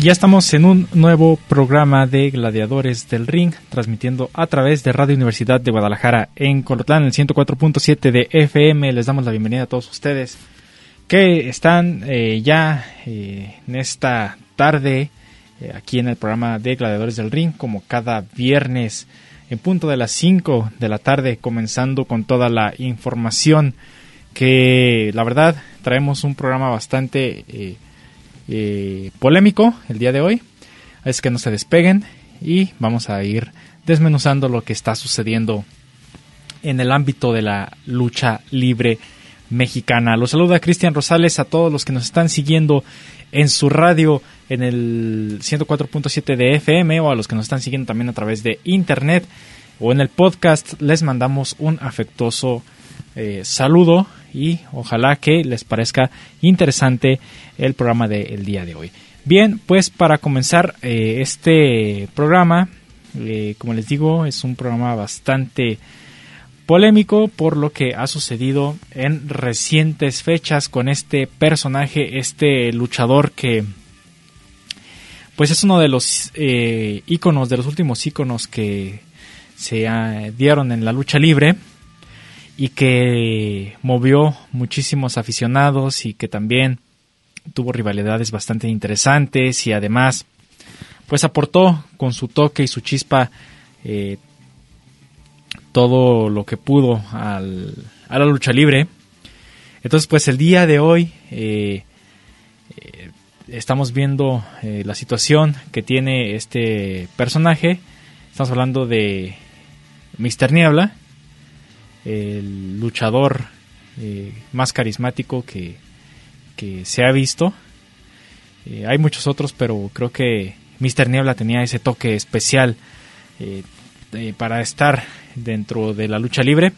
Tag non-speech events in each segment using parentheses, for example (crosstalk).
Y ya estamos en un nuevo programa de Gladiadores del Ring, transmitiendo a través de Radio Universidad de Guadalajara en Colotlán, el 104.7 de FM. Les damos la bienvenida a todos ustedes que están eh, ya eh, en esta tarde eh, aquí en el programa de Gladiadores del Ring, como cada viernes en punto de las 5 de la tarde, comenzando con toda la información que la verdad traemos un programa bastante eh, polémico el día de hoy. Es que no se despeguen y vamos a ir desmenuzando lo que está sucediendo en el ámbito de la lucha libre mexicana. Los saluda Cristian Rosales a todos los que nos están siguiendo en su radio en el 104.7 de FM o a los que nos están siguiendo también a través de internet o en el podcast. Les mandamos un afectuoso eh, saludo y ojalá que les parezca interesante el programa del día de hoy. Bien, pues para comenzar eh, este programa, eh, como les digo, es un programa bastante polémico por lo que ha sucedido en recientes fechas con este personaje, este luchador que pues es uno de los eh, íconos, de los últimos íconos que se dieron en la lucha libre y que movió muchísimos aficionados y que también tuvo rivalidades bastante interesantes y además pues aportó con su toque y su chispa eh, todo lo que pudo al, a la lucha libre. Entonces pues el día de hoy eh, eh, estamos viendo la situación que tiene este personaje. Estamos hablando de Mr. Niebla, el luchador más carismático que, que se ha visto. Eh, hay muchos otros, pero creo que Mr. Niebla tenía ese toque especial eh, para estar dentro de la lucha libre.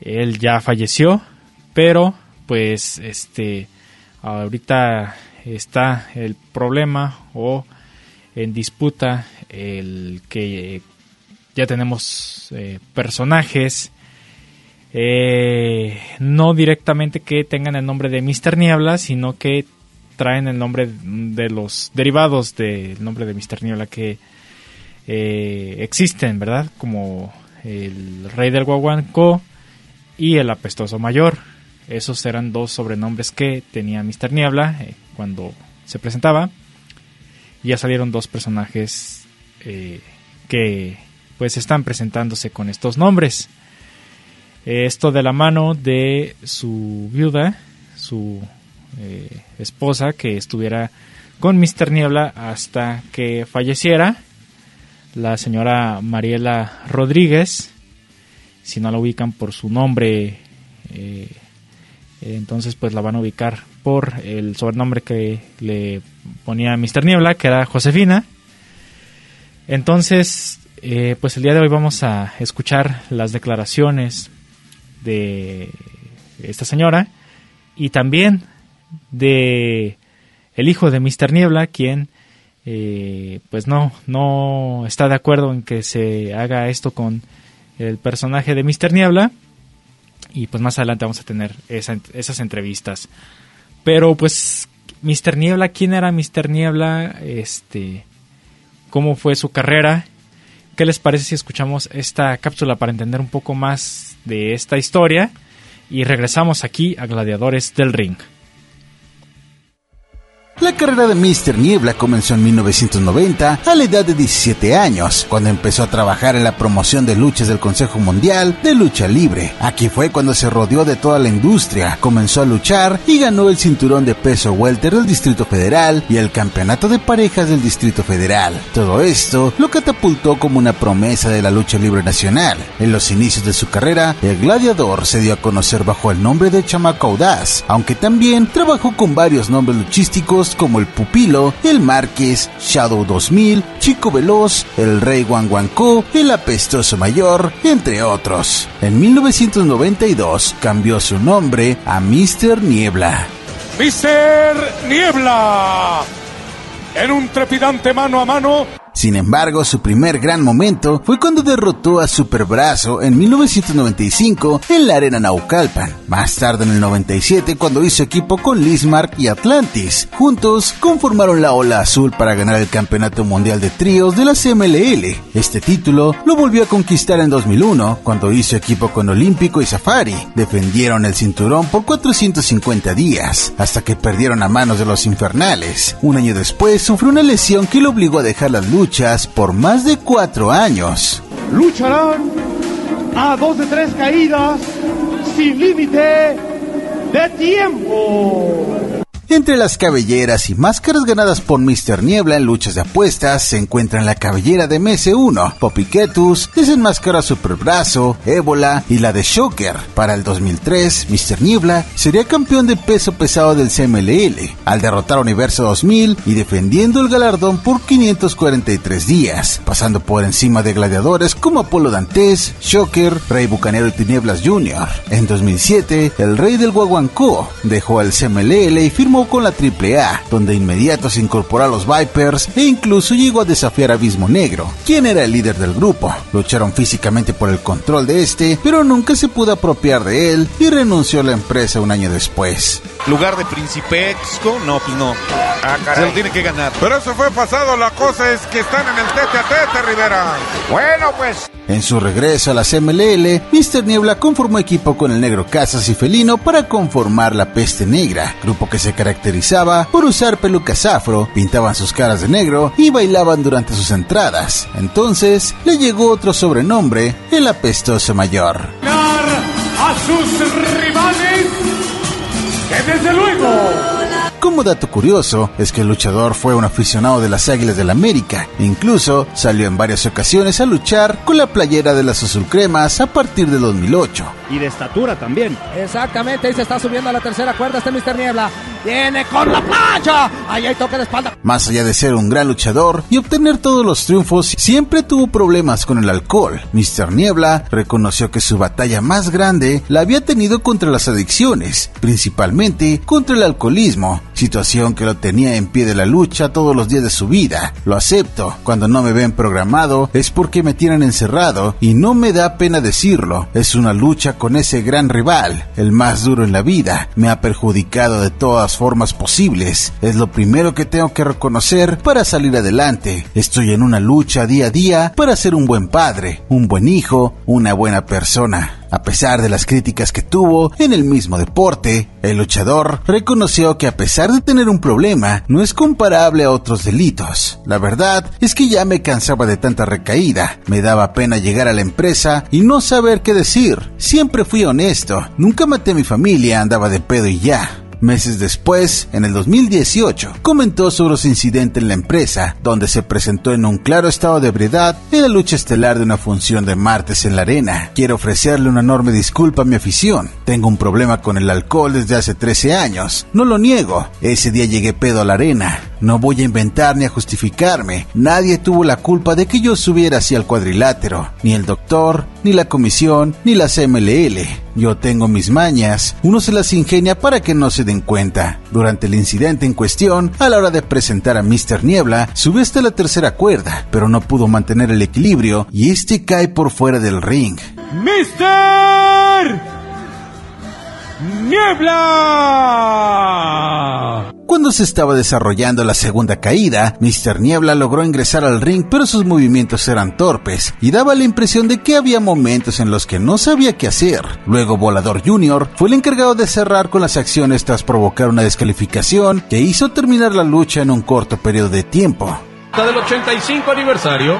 Él ya falleció, pero pues este ahorita está el problema o en disputa el que ya tenemos eh, personajes eh, no directamente que tengan el nombre de Mr. Niebla, sino que traen el nombre de los derivados del nombre de Mr. Niebla que eh, existen, ¿verdad? Como el Rey del Guaguanco y el Apestoso Mayor. Esos eran dos sobrenombres que tenía Mr. Niebla eh, cuando se presentaba. Ya salieron dos personajes que pues están presentándose con estos nombres. Esto de la mano de su viuda, su eh, esposa, que estuviera con Mr. Niebla hasta que falleciera, la señora Mariela Rodríguez, si no la ubican por su nombre, eh, entonces pues la van a ubicar por el sobrenombre que le ponía Mr. Niebla, que era Josefina. Entonces, eh, pues el día de hoy vamos a escuchar las declaraciones de esta señora y también de el hijo de Mr. Niebla, quien eh, pues no, no está de acuerdo en que se haga esto con el personaje de Mr. Niebla y pues más adelante vamos a tener esas entrevistas. Pero pues Mr. Niebla, ¿quién era Mr. Niebla? Este, ¿Cómo fue su carrera? ¿Qué les parece si escuchamos esta cápsula para entender un poco más de esta historia? Y regresamos aquí a Gladiadores del Ring. La carrera de Mr. Niebla comenzó en 1990 a la edad de 17 años, cuando empezó a trabajar en la promoción de luchas del Consejo Mundial de Lucha Libre. Aquí fue cuando se rodeó de toda la industria, comenzó a luchar y ganó el cinturón de peso welter del Distrito Federal y el campeonato de parejas del Distrito Federal. Todo esto lo catapultó como una promesa de la lucha libre nacional. En los inicios de su carrera, el gladiador se dio a conocer bajo el nombre de Chamaco Audaz, aunque también trabajó con varios nombres luchísticos como el Pupilo, el Márquez, Shadow 2000, Chico Veloz, el Rey Guanguancó, el Apestoso Mayor, entre otros. En 1992 cambió su nombre a Mr. Niebla. Mr. Niebla. En un trepidante mano a mano sin embargo, su primer gran momento fue cuando derrotó a Superbrazo en 1995 en la Arena Naucalpan. Más tarde en el 97 cuando hizo equipo con Lismark y Atlantis. Juntos conformaron la Ola Azul para ganar el Campeonato Mundial de Tríos de la CMLL. Este título lo volvió a conquistar en 2001 cuando hizo equipo con Olímpico y Safari. Defendieron el cinturón por 450 días hasta que perdieron a manos de los infernales. Un año después sufrió una lesión que lo obligó a dejar las luchas luchas por más de cuatro años. Lucharán a dos de tres caídas sin límite de tiempo. Entre las cabelleras y máscaras ganadas por Mr. Niebla en luchas de apuestas se encuentran la cabellera de MS1, Popiquetus, desenmascara Superbrazo, Ébola y la de Shocker. Para el 2003, Mr. Niebla sería campeón de peso pesado del CMLL, al derrotar a Universo 2000 y defendiendo el galardón por 543 días, pasando por encima de gladiadores como Apolo Dantes, Shocker, Rey Bucanero y Tinieblas Jr. En 2007, el Rey del Guaguancó dejó al CMLL y firmó con la AAA, donde inmediato se incorporó a los Vipers e incluso llegó a desafiar a Abismo Negro, quien era el líder del grupo. Lucharon físicamente por el control de este, pero nunca se pudo apropiar de él y renunció a la empresa un año después. Lugar de Principesco, no, pues no. Ah, se lo tiene que ganar. Pero eso fue pasado, la cosa es que están en el tete a tete, Rivera. Bueno, pues. En su regreso a la CMLL, Mr. Niebla conformó equipo con el Negro Casas y Felino para conformar la Peste Negra, grupo que se caracterizaba por usar pelucas afro, pintaban sus caras de negro y bailaban durante sus entradas. Entonces le llegó otro sobrenombre, el Apestoso Mayor. A sus rivales, que desde luego como dato curioso, es que el luchador fue un aficionado de las Águilas del la América. Incluso salió en varias ocasiones a luchar con la playera de las Azul Cremas a partir de 2008. Y de estatura también. Exactamente, y se está subiendo a la tercera cuerda este Mr. Niebla. Viene con la plancha. Ahí hay toque de espalda. Más allá de ser un gran luchador y obtener todos los triunfos, siempre tuvo problemas con el alcohol. Mr. Niebla reconoció que su batalla más grande la había tenido contra las adicciones, principalmente contra el alcoholismo, situación que lo tenía en pie de la lucha todos los días de su vida. Lo acepto, cuando no me ven programado es porque me tienen encerrado y no me da pena decirlo. Es una lucha con ese gran rival, el más duro en la vida. Me ha perjudicado de todas formas posibles. Es lo primero que tengo que reconocer para salir adelante. Estoy en una lucha día a día para ser un buen padre, un buen hijo, una buena persona. A pesar de las críticas que tuvo en el mismo deporte, el luchador reconoció que a pesar de tener un problema, no es comparable a otros delitos. La verdad es que ya me cansaba de tanta recaída, me daba pena llegar a la empresa y no saber qué decir. Siempre fui honesto, nunca maté a mi familia, andaba de pedo y ya. Meses después, en el 2018, comentó sobre su incidente en la empresa, donde se presentó en un claro estado de ebriedad en la lucha estelar de una función de martes en la arena. Quiero ofrecerle una enorme disculpa a mi afición. Tengo un problema con el alcohol desde hace 13 años. No lo niego. Ese día llegué pedo a la arena. No voy a inventar ni a justificarme. Nadie tuvo la culpa de que yo subiera hacia el cuadrilátero. Ni el doctor, ni la comisión, ni la CMLL. Yo tengo mis mañas. Uno se las ingenia para que no se den cuenta. Durante el incidente en cuestión, a la hora de presentar a Mr. Niebla, sube hasta la tercera cuerda, pero no pudo mantener el equilibrio y este cae por fuera del ring. ¡Mister! ¡Niebla! Cuando se estaba desarrollando la segunda caída, Mr. Niebla logró ingresar al ring, pero sus movimientos eran torpes y daba la impresión de que había momentos en los que no sabía qué hacer. Luego Volador Jr. fue el encargado de cerrar con las acciones tras provocar una descalificación que hizo terminar la lucha en un corto periodo de tiempo. Del 85 aniversario.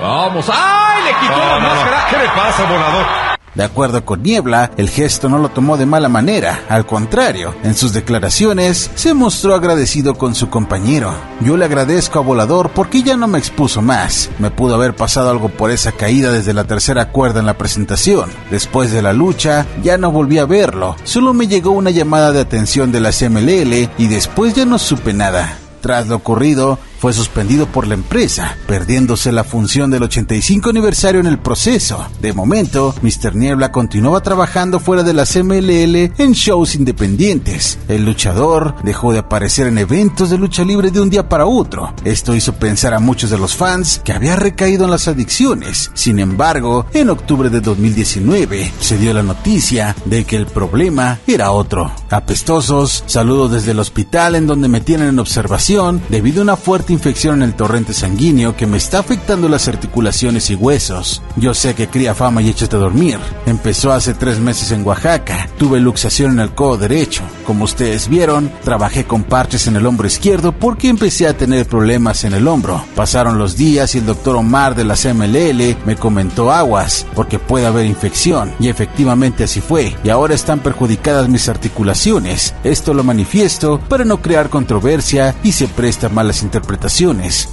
Vamos. ¡Ay! Le quitó la máscara. ¿Qué le pasa, volador? De acuerdo con Niebla, el gesto no lo tomó de mala manera, al contrario, en sus declaraciones se mostró agradecido con su compañero. Yo le agradezco a Volador porque ya no me expuso más. Me pudo haber pasado algo por esa caída desde la tercera cuerda en la presentación. Después de la lucha, ya no volví a verlo, solo me llegó una llamada de atención de la CMLL y después ya no supe nada. Tras lo ocurrido, fue suspendido por la empresa, perdiéndose la función del 85 aniversario en el proceso. De momento, Mr. Niebla continuaba trabajando fuera de la CMLL en shows independientes. El luchador dejó de aparecer en eventos de lucha libre de un día para otro. Esto hizo pensar a muchos de los fans que había recaído en las adicciones. Sin embargo, en octubre de 2019 se dio la noticia de que el problema era otro. Apestosos, saludos desde el hospital en donde me tienen en observación debido a una fuerte infección en el torrente sanguíneo que me está afectando las articulaciones y huesos. Yo sé que cría fama y échate a dormir. Empezó hace tres meses en Oaxaca. Tuve luxación en el codo derecho. Como ustedes vieron, trabajé con parches en el hombro izquierdo porque empecé a tener problemas en el hombro. Pasaron los días y el doctor Omar de la CMLL me comentó aguas porque puede haber infección. Y efectivamente así fue. Y ahora están perjudicadas mis articulaciones. Esto lo manifiesto para no crear controversia y se presta malas interpretaciones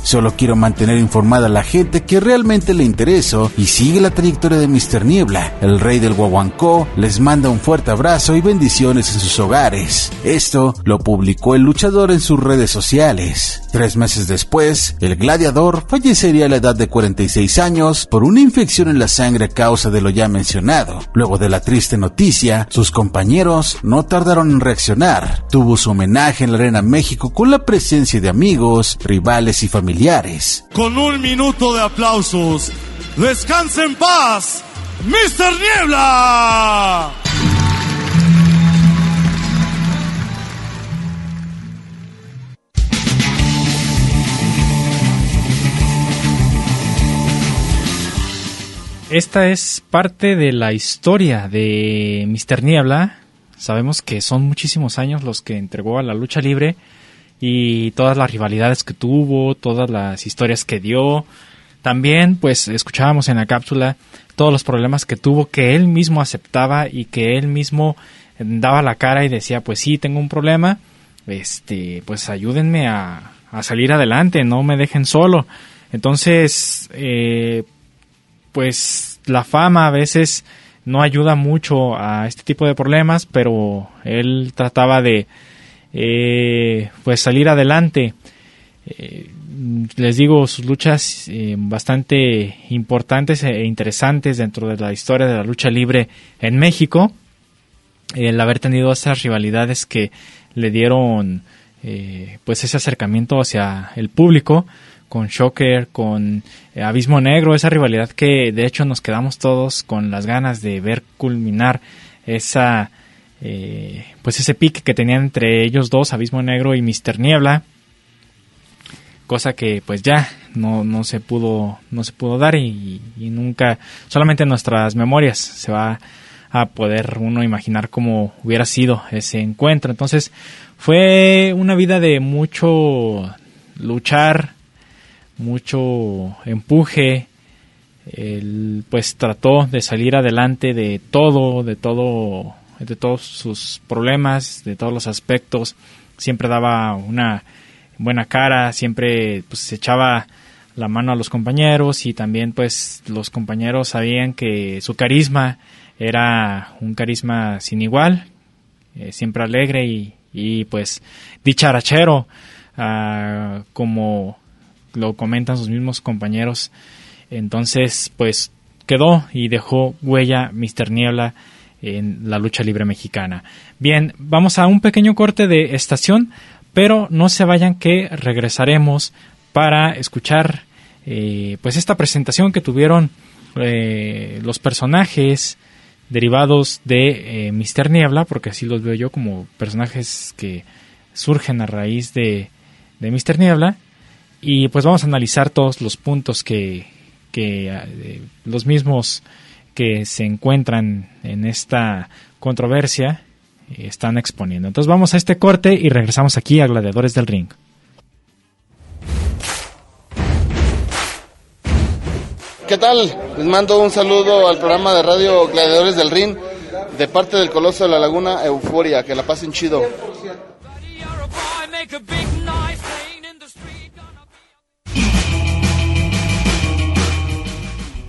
Solo quiero mantener informada a la gente que realmente le intereso y sigue la trayectoria de Mr. Niebla. El rey del Guaguancó les manda un fuerte abrazo y bendiciones en sus hogares. Esto lo publicó el luchador en sus redes sociales. Tres meses después, el gladiador fallecería a la edad de 46 años por una infección en la sangre a causa de lo ya mencionado. Luego de la triste noticia, sus compañeros no tardaron en reaccionar. Tuvo su homenaje en la Arena México con la presencia de amigos, rivales y familiares. Con un minuto de aplausos, descanse en paz, Mr. Niebla. Esta es parte de la historia de Mr. Niebla. Sabemos que son muchísimos años los que entregó a la lucha libre y todas las rivalidades que tuvo, todas las historias que dio. También, pues, escuchábamos en la cápsula todos los problemas que tuvo que él mismo aceptaba y que él mismo daba la cara y decía, pues sí, tengo un problema, este, pues ayúdenme a, a salir adelante, no me dejen solo. Entonces, eh, pues la fama a veces no ayuda mucho a este tipo de problemas, pero él trataba de eh, pues salir adelante. Eh, les digo, sus luchas eh, bastante importantes e interesantes dentro de la historia de la lucha libre en México. El haber tenido esas rivalidades que le dieron pues ese acercamiento hacia el público con Shocker, con Abismo Negro, esa rivalidad que de hecho nos quedamos todos con las ganas de ver culminar esa eh, pues ese pique que tenían entre ellos dos, Abismo Negro y Mister Niebla, cosa que pues ya no, no se pudo no se pudo dar y, nunca solamente en nuestras memorias se va a poder uno imaginar cómo hubiera sido ese encuentro. Entonces fue una vida de mucho luchar mucho empuje. Él pues trató de salir adelante de todo de todo de todos sus problemas, de todos los aspectos, siempre daba una buena cara, siempre pues se echaba la mano a los compañeros y también pues los compañeros sabían que su carisma era un carisma sin igual, eh, siempre alegre y, y pues dicharachero, ah, como lo comentan sus mismos compañeros. Entonces pues quedó y dejó huella Mr. Niebla en la lucha libre mexicana. Bien, vamos a un pequeño corte de estación, pero no se vayan que regresaremos para escuchar eh, pues esta presentación que tuvieron eh, los personajes derivados de eh, Mister Niebla, porque así los veo yo como personajes que surgen a raíz de, de Mr. Niebla y pues vamos a analizar todos los puntos que, que eh, los mismos que se encuentran en esta controversia están exponiendo. Entonces vamos a este corte y regresamos aquí a Gladiadores del Ring. ¿Qué tal? Les mando un saludo al programa de radio Gladiadores del Ring de parte del Coloso de la Laguna Euforia. Que la pasen chido.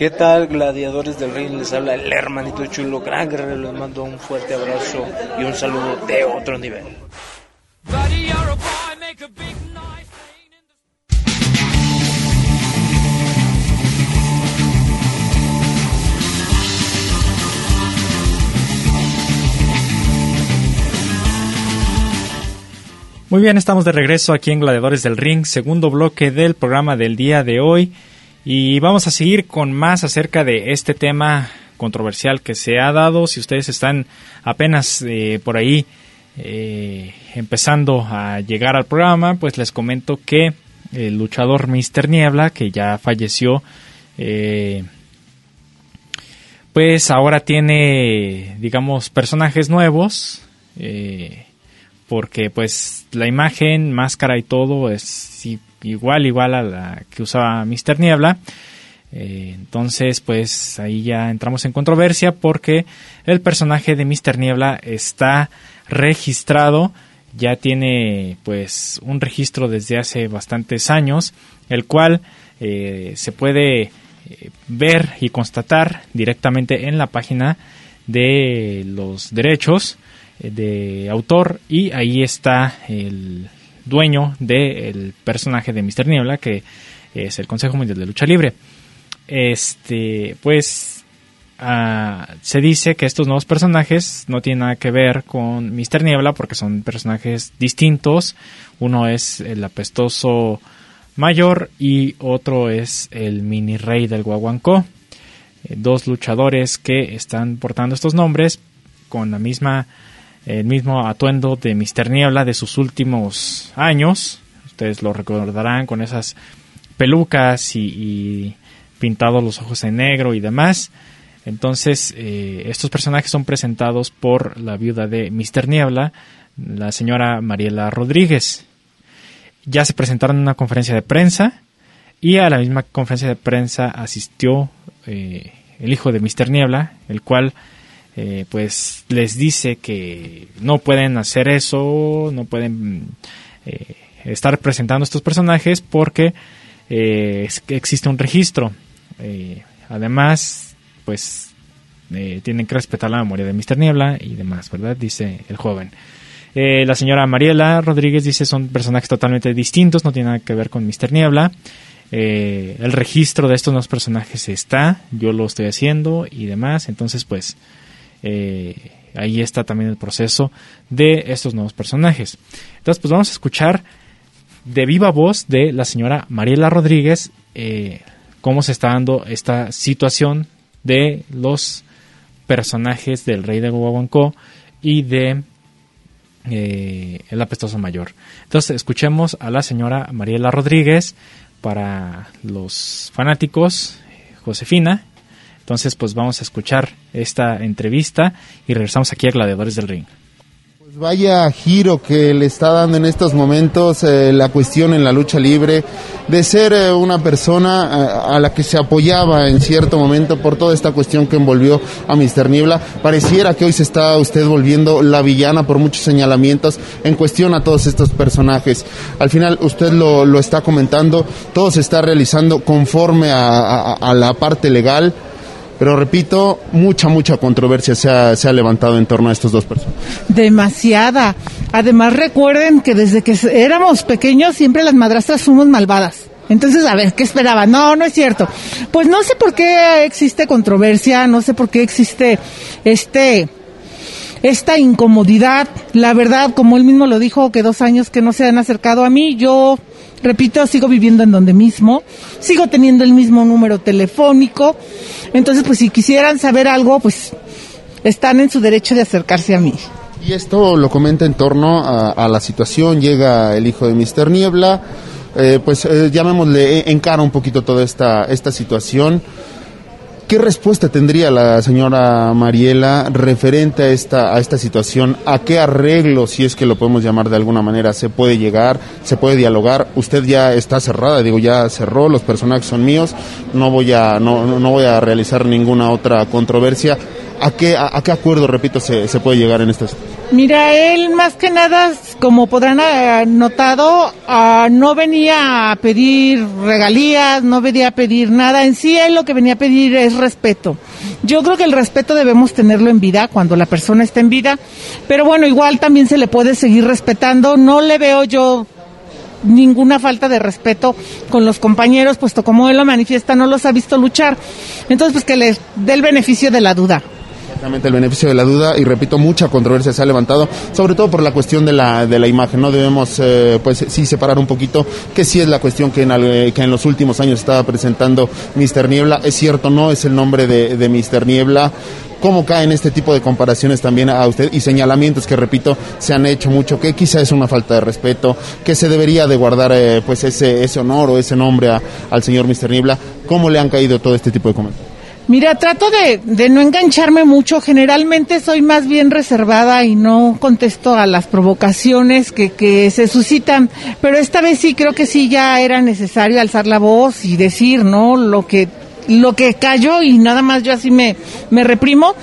¿Qué tal, gladiadores del ring? Les habla el hermanito chulo, gran guerrero. Les mando un fuerte abrazo y un saludo de otro nivel. Muy bien, estamos de regreso aquí en Gladiadores del Ring, segundo bloque del programa del día de hoy. Y vamos a seguir con más acerca de este tema controversial que se ha dado. Si ustedes están apenas eh, por ahí eh, empezando a llegar al programa, pues les comento que el luchador Mr. Niebla, que ya falleció, eh, pues ahora tiene, digamos, personajes nuevos. porque pues la imagen, máscara y todo es igual, igual a la que usaba Mr. Niebla. Eh, entonces, pues ahí ya entramos en controversia porque el personaje de Mr. Niebla está registrado, ya tiene pues un registro desde hace bastantes años, el cual eh, se puede eh, ver y constatar directamente en la página de los derechos de autor y ahí está el, dueño del personaje de Mr. Niebla, que es el Consejo Mundial de Lucha Libre. Este, pues ah, se dice que estos nuevos personajes no tienen nada que ver con Mr. Niebla porque son personajes distintos. Uno es el apestoso mayor y otro es el mini rey del Guaguancó. Eh, dos luchadores que están portando estos nombres con la misma el mismo atuendo de Mr. Niebla de sus últimos años. Ustedes lo recordarán con esas pelucas y, pintados los ojos en negro y demás. Entonces, eh, estos personajes son presentados por la viuda de Mr. Niebla, la señora Mariela Rodríguez. Ya se presentaron en una conferencia de prensa y a la misma conferencia de prensa asistió eh, el hijo de Mr. Niebla, el cual eh, pues les dice que no pueden hacer eso, no pueden eh, estar presentando estos personajes porque eh, existe un registro. además, pues tienen que respetar la memoria de Mr. Niebla y demás, ¿verdad? Dice el joven. la señora Mariela Rodríguez dice son personajes totalmente distintos, no tiene nada que ver con Mr. Niebla. el registro de estos dos personajes está, yo lo estoy haciendo y demás, entonces pues eh, ahí está también el proceso de estos nuevos personajes. Entonces, pues vamos a escuchar de viva voz de la señora Mariela Rodríguez eh, cómo se está dando esta situación de los personajes del rey de Guaguancó y de eh, el apestoso mayor. Entonces escuchemos a la señora Mariela Rodríguez para los fanáticos Josefina entonces, pues vamos a escuchar esta entrevista y regresamos aquí a Gladiadores del Ring. Pues vaya giro que le está dando en estos momentos eh, la cuestión en la lucha libre de ser eh, una persona eh, a la que se apoyaba en cierto momento por toda esta cuestión que envolvió a Mr. Niebla. Pareciera que hoy se está usted volviendo la villana por muchos señalamientos en cuestión a todos estos personajes. Al final usted lo, lo está comentando, todo se está realizando conforme a, a la parte legal pero repito, mucha, mucha controversia se ha, se ha levantado en torno a estos dos personas. Demasiada. Además, recuerden que desde que éramos pequeños siempre las madrastras fuimos malvadas. Entonces, a ver, ¿qué esperaba? No, no es cierto. Pues no sé por qué existe controversia, no sé por qué existe este esta incomodidad. La verdad, como él mismo lo dijo, que dos años que no se han acercado a mí, yo repito, sigo viviendo en donde mismo, sigo teniendo el mismo número telefónico. Entonces, pues si quisieran saber algo, pues están en su derecho de acercarse a mí. Y esto lo comenta en torno a, la situación, llega el hijo de Mister Niebla, eh, pues eh, llamémosle, encara un poquito toda esta, esta situación. ¿Qué respuesta tendría la señora Mariela referente a esta, a esta situación? ¿A qué arreglo, si es que lo podemos llamar de alguna manera, se puede llegar, se puede dialogar? Usted ya está cerrada, digo, ya cerró, los personajes son míos, no voy a, no, no voy a realizar ninguna otra controversia. ¿A qué, a, qué acuerdo, repito, se, se puede llegar en esta situación? Mira, él más que nada, como podrán haber notado, ah, no venía a pedir regalías, no venía a pedir nada. En sí, él lo que venía a pedir es respeto. Yo creo que el respeto debemos tenerlo en vida, cuando la persona está en vida. Pero bueno, igual también se le puede seguir respetando. No le veo yo ninguna falta de respeto con los compañeros, puesto como él lo manifiesta, no los ha visto luchar. Entonces, pues que le dé el beneficio de la duda el beneficio de la duda y repito, mucha controversia se ha levantado, sobre todo por la cuestión de la, de la imagen. No debemos, eh, pues sí, separar un poquito que sí es la cuestión que en, que en los últimos años estaba presentando Mr. Niebla. Es cierto, no es el nombre de, de Mr. Niebla cómo caen este tipo de comparaciones también a usted y señalamientos que repito se han hecho mucho que quizá es una falta de respeto que se debería de guardar eh, pues ese ese honor o ese nombre al señor Mr. Niebla cómo le han caído todo este tipo de comentarios Mira, trato de, no engancharme mucho. Generalmente soy más bien reservada y no contesto a las provocaciones que, que se suscitan. Pero esta vez sí creo que sí ya era necesario alzar la voz y decir, ¿no? Lo que, lo que cayó y nada más yo así me, me reprimo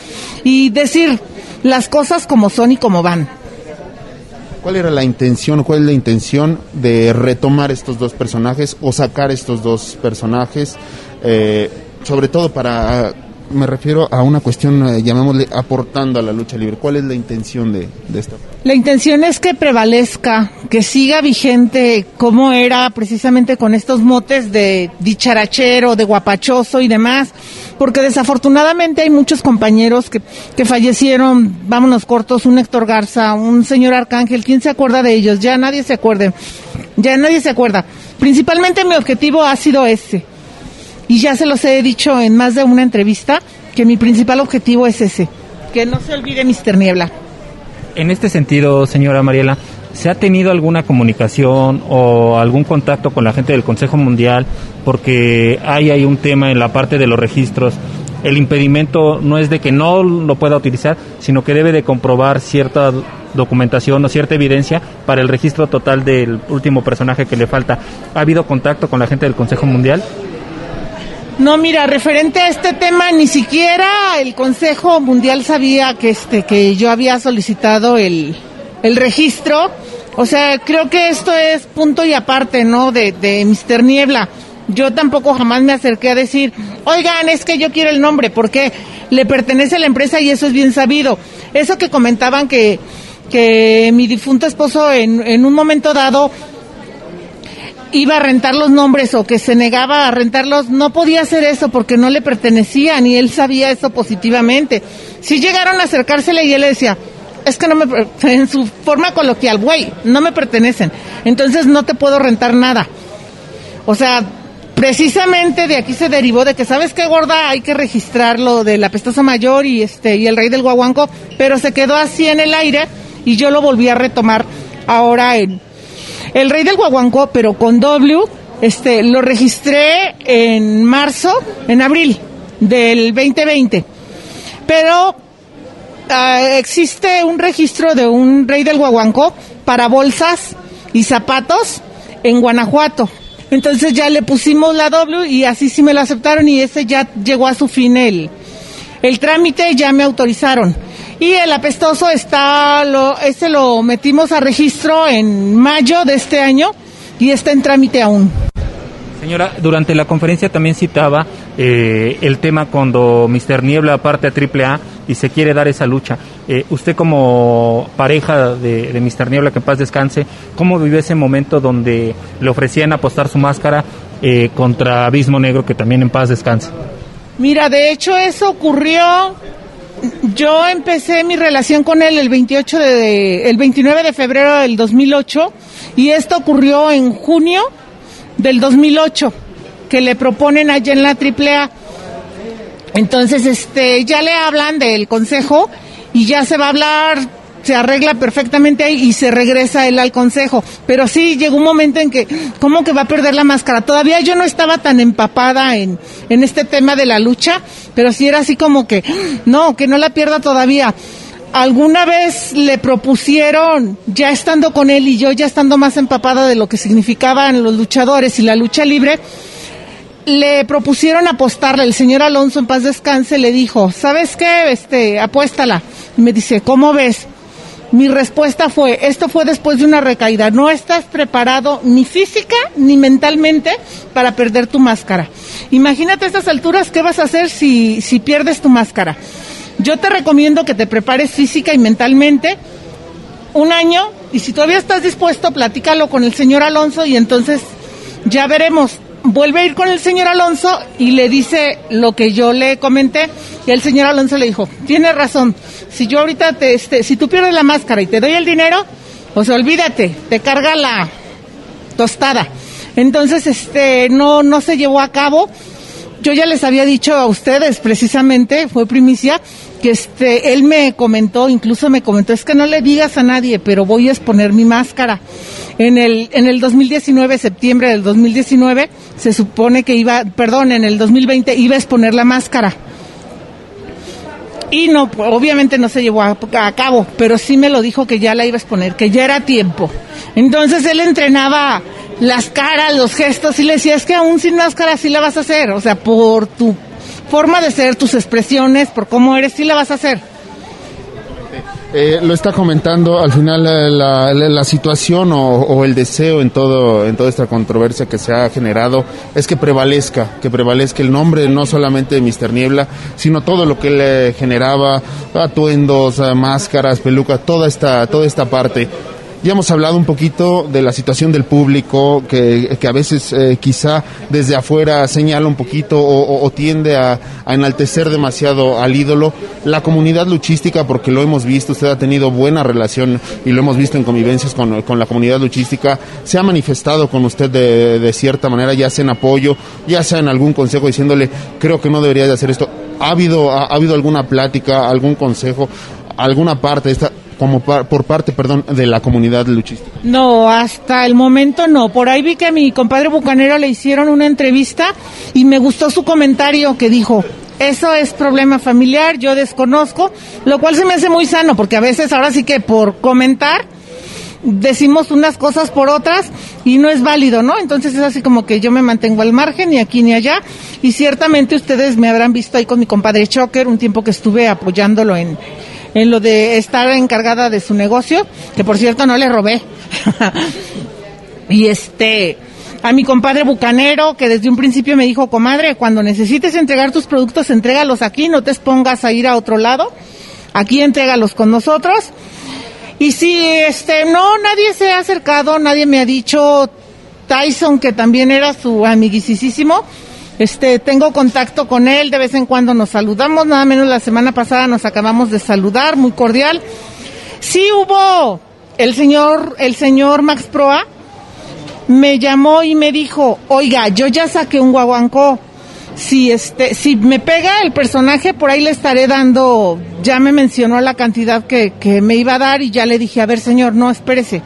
y decir las cosas como son y como van. ¿Cuál era la intención, cuál es la intención de retomar estos dos personajes o sacar estos dos personajes? Eh, sobre todo para, me refiero a una cuestión, eh, llamémosle, aportando a la lucha libre. ¿Cuál es la intención de, de esta? La intención es que prevalezca, que siga vigente como era precisamente con estos motes de dicharachero, de guapachoso y demás, porque desafortunadamente hay muchos compañeros que, que fallecieron, vámonos cortos, un Héctor Garza, un señor Arcángel, ¿quién se acuerda de ellos? Ya nadie se acuerde, ya nadie se acuerda. Principalmente mi objetivo ha sido ese y ya se los he dicho en más de una entrevista que mi principal objetivo es ese, que no se olvide Mister Niebla. En este sentido, señora Mariela, ¿se ha tenido alguna comunicación o algún contacto con la gente del Consejo Mundial? Porque hay, hay un tema en la parte de los registros. El impedimento no es de que no lo pueda utilizar, sino que debe de comprobar cierta documentación o cierta evidencia para el registro total del último personaje que le falta. ¿Ha habido contacto con la gente del Consejo Mundial? No, mira, referente a este tema, ni siquiera el Consejo Mundial sabía que este, que yo había solicitado el, el registro. O sea, creo que esto es punto y aparte, ¿no? De, de Mr. Niebla. Yo tampoco jamás me acerqué a decir, oigan, es que yo quiero el nombre, porque le pertenece a la empresa y eso es bien sabido. Eso que comentaban que, que mi difunto esposo en, en un momento dado iba a rentar los nombres o que se negaba a rentarlos, no podía hacer eso porque no le pertenecían y él sabía eso positivamente. Si llegaron a acercársele y él le decía, es que no me, (laughs) en su forma coloquial, güey, no me pertenecen, entonces no te puedo rentar nada. O sea, precisamente de aquí se derivó de que, ¿sabes qué, gorda? Hay que registrarlo de la pestosa mayor y este, y el rey del guaguanco, pero se quedó así en el aire y yo lo volví a retomar ahora en, el Rey del Guaguancó, pero con W, este, lo registré en marzo, en abril del 2020. Pero ah, existe un registro de un Rey del Guaguancó para bolsas y zapatos en Guanajuato. Entonces ya le pusimos la W y así sí me lo aceptaron y ese ya llegó a su fin el, el trámite, ya me autorizaron. Y el apestoso está, lo, ese lo metimos a registro en mayo de este año y está en trámite aún. Señora, durante la conferencia también citaba eh, el tema cuando Mr. Niebla parte a AAA y se quiere dar esa lucha. Eh, usted como pareja de, de Mr. Niebla, que en paz descanse, ¿cómo vivió ese momento donde le ofrecían apostar su máscara eh, contra Abismo Negro, que también en paz descanse. Mira, de hecho eso ocurrió. Yo empecé mi relación con él el 28 de, el 29 de febrero del 2008 y esto ocurrió en junio del 2008 que le proponen allá en la AAA. Entonces, este, ya le hablan del consejo y ya se va a hablar se arregla perfectamente ahí y se regresa él al consejo. Pero sí llegó un momento en que, ¿cómo que va a perder la máscara? Todavía yo no estaba tan empapada en, en este tema de la lucha, pero sí era así como que, no, que no la pierda todavía. Alguna vez le propusieron, ya estando con él y yo ya estando más empapada de lo que significaban los luchadores y la lucha libre, le propusieron apostarle. El señor Alonso en paz descanse le dijo, ¿sabes qué? Este, apuéstala. Y me dice, ¿cómo ves? Mi respuesta fue, esto fue después de una recaída, no estás preparado ni física ni mentalmente para perder tu máscara. Imagínate a estas alturas qué vas a hacer si, si pierdes tu máscara. Yo te recomiendo que te prepares física y mentalmente un año y si todavía estás dispuesto, platícalo con el señor Alonso y entonces ya veremos vuelve a ir con el señor Alonso y le dice lo que yo le comenté. Y el señor Alonso le dijo, tiene razón, si yo ahorita te, este, si tú pierdes la máscara y te doy el dinero, pues olvídate, te carga la tostada. Entonces, este, no, no se llevó a cabo. Yo ya les había dicho a ustedes, precisamente, fue primicia, que este, él me comentó, incluso me comentó, es que no le digas a nadie, pero voy a exponer mi máscara. En el, en el 2019, septiembre del 2019, se supone que iba, perdón, en el 2020 iba a exponer la máscara. Y no, obviamente no se llevó a, a, cabo, pero sí me lo dijo que ya la iba a exponer, que ya era tiempo. Entonces él entrenaba las caras, los gestos y le decía, es que aún sin máscara sí la vas a hacer, o sea, por tu forma de ser, tus expresiones, por cómo eres, sí la vas a hacer. Eh, lo está comentando al final eh, la, la, situación o, o, el deseo en todo en toda esta controversia que se ha generado es que prevalezca que prevalezca el nombre no solamente de Mister Niebla sino todo lo que le generaba atuendos máscaras pelucas toda esta toda esta parte ya hemos hablado un poquito de la situación del público, que, que a veces eh, quizá desde afuera señala un poquito o, o tiende a, enaltecer demasiado al ídolo. La comunidad luchística, porque lo hemos visto, usted ha tenido buena relación y lo hemos visto en convivencias con, con la comunidad luchística, se ha manifestado con usted de, de, cierta manera, ya sea en apoyo, ya sea en algún consejo diciéndole, creo que no debería de hacer esto. ¿Ha habido, ha, ha habido alguna plática, algún consejo, alguna parte de esta como por parte, perdón, de la comunidad luchística? No, hasta el momento no. Por ahí vi que a mi compadre Bucanero le hicieron una entrevista y me gustó su comentario que dijo, eso es problema familiar, yo desconozco, lo cual se me hace muy sano, porque a veces ahora sí que por comentar decimos unas cosas por otras y no es válido, ¿no? Entonces es así como que yo me mantengo al margen, ni aquí ni allá, y ciertamente ustedes me habrán visto ahí con mi compadre Choker un tiempo que estuve apoyándolo en, en lo de estar encargada de su negocio, que por cierto no le robé. (laughs) y este, a mi compadre bucanero, que desde un principio me dijo, comadre, cuando necesites entregar tus productos, entrégalos aquí, no te expongas a ir a otro lado. Aquí entrégalos con nosotros. Y si este, no, nadie se ha acercado, nadie me ha dicho, Tyson, que también era su amiguisísimo, este, tengo contacto con él, de vez en cuando nos saludamos, nada menos la semana pasada nos acabamos de saludar, muy cordial. Sí hubo el señor, el señor Max Proa, me llamó y me dijo, oiga, yo ya saqué un guaguancó. Si este, si me pega el personaje, por ahí le estaré dando, ya me mencionó la cantidad que, que me iba a dar y ya le dije, a ver señor, no, espérese.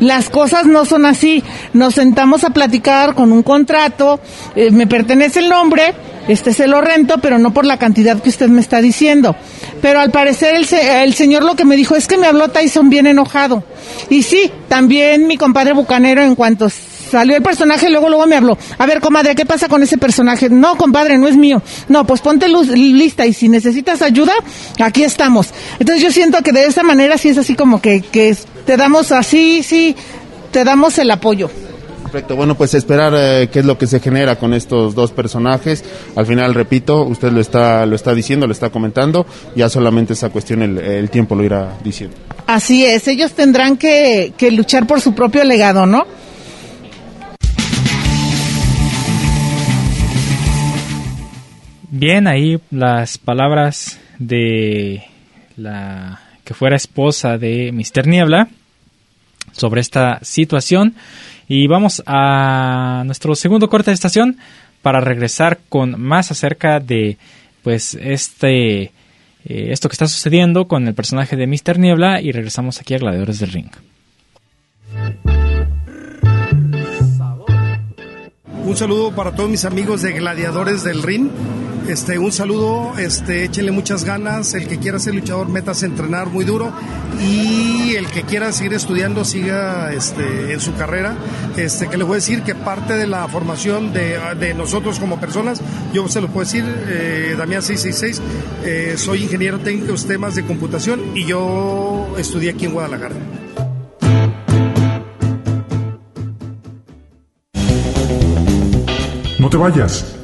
Las cosas no son así. Nos sentamos a platicar con un contrato, eh, me pertenece el nombre, este se lo rento, pero no por la cantidad que usted me está diciendo. Pero al parecer el, el señor lo que me dijo es que me habló Tyson bien enojado. Y sí, también mi compadre Bucanero en cuanto salió el personaje, luego luego me habló. A ver, comadre, ¿qué pasa con ese personaje? No, compadre, no es mío. No, pues ponte luz, lista y si necesitas ayuda, aquí estamos. Entonces yo siento que de esa manera sí es así como que, que te damos así, sí, te damos el apoyo. Perfecto, bueno, pues esperar eh, qué es lo que se genera con estos dos personajes. Al final, repito, usted lo está, lo está diciendo, lo está comentando, ya solamente esa cuestión el, el tiempo lo irá diciendo. Así es, ellos tendrán que, que luchar por su propio legado, ¿no? Bien, ahí las palabras de la que fuera esposa de Mr. Niebla sobre esta situación. Y vamos a nuestro segundo corte de estación para regresar con más acerca de pues este eh, esto que está sucediendo con el personaje de Mr. Niebla y regresamos aquí a Gladiadores del Ring. Un saludo para todos mis amigos de Gladiadores del Ring. Este, un saludo, este, échenle muchas ganas. El que quiera ser luchador, métase a entrenar muy duro. Y el que quiera seguir estudiando, siga este, en su carrera. Este, que le voy a decir que parte de la formación de, de nosotros como personas, yo se lo puedo decir, eh, Damián 666, eh, soy ingeniero técnico en temas de computación y yo estudié aquí en Guadalajara. No te vayas.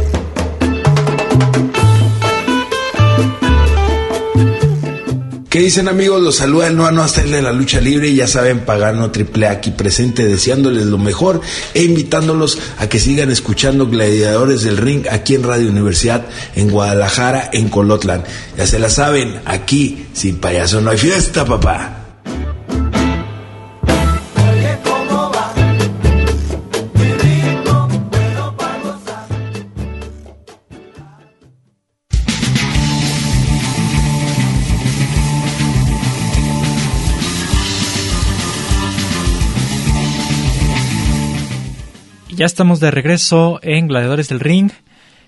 ¿Qué dicen amigos? Los saluda el Noa No hasta el de la lucha libre y ya saben, Pagano Triple A aquí presente deseándoles lo mejor e invitándolos a que sigan escuchando Gladiadores del Ring aquí en Radio Universidad en Guadalajara, en Colotlan. Ya se la saben, aquí sin payaso no hay fiesta, papá. Ya estamos de regreso en Gladiadores del Ring,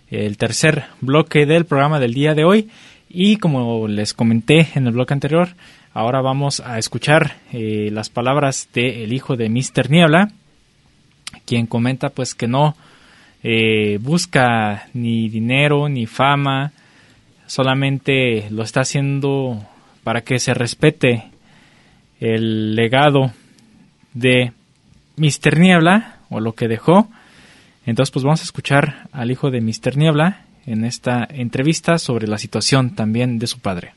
el tercer bloque del programa del día de hoy. Y como les comenté en el bloque anterior, ahora vamos a escuchar eh, las palabras del hijo de Mr. Niebla, quien comenta pues que no eh, busca ni dinero ni fama, solamente lo está haciendo para que se respete el legado de Mr. Niebla o lo que dejó. Entonces, pues vamos a escuchar al hijo de Mr. Niebla en esta entrevista sobre la situación también de su padre.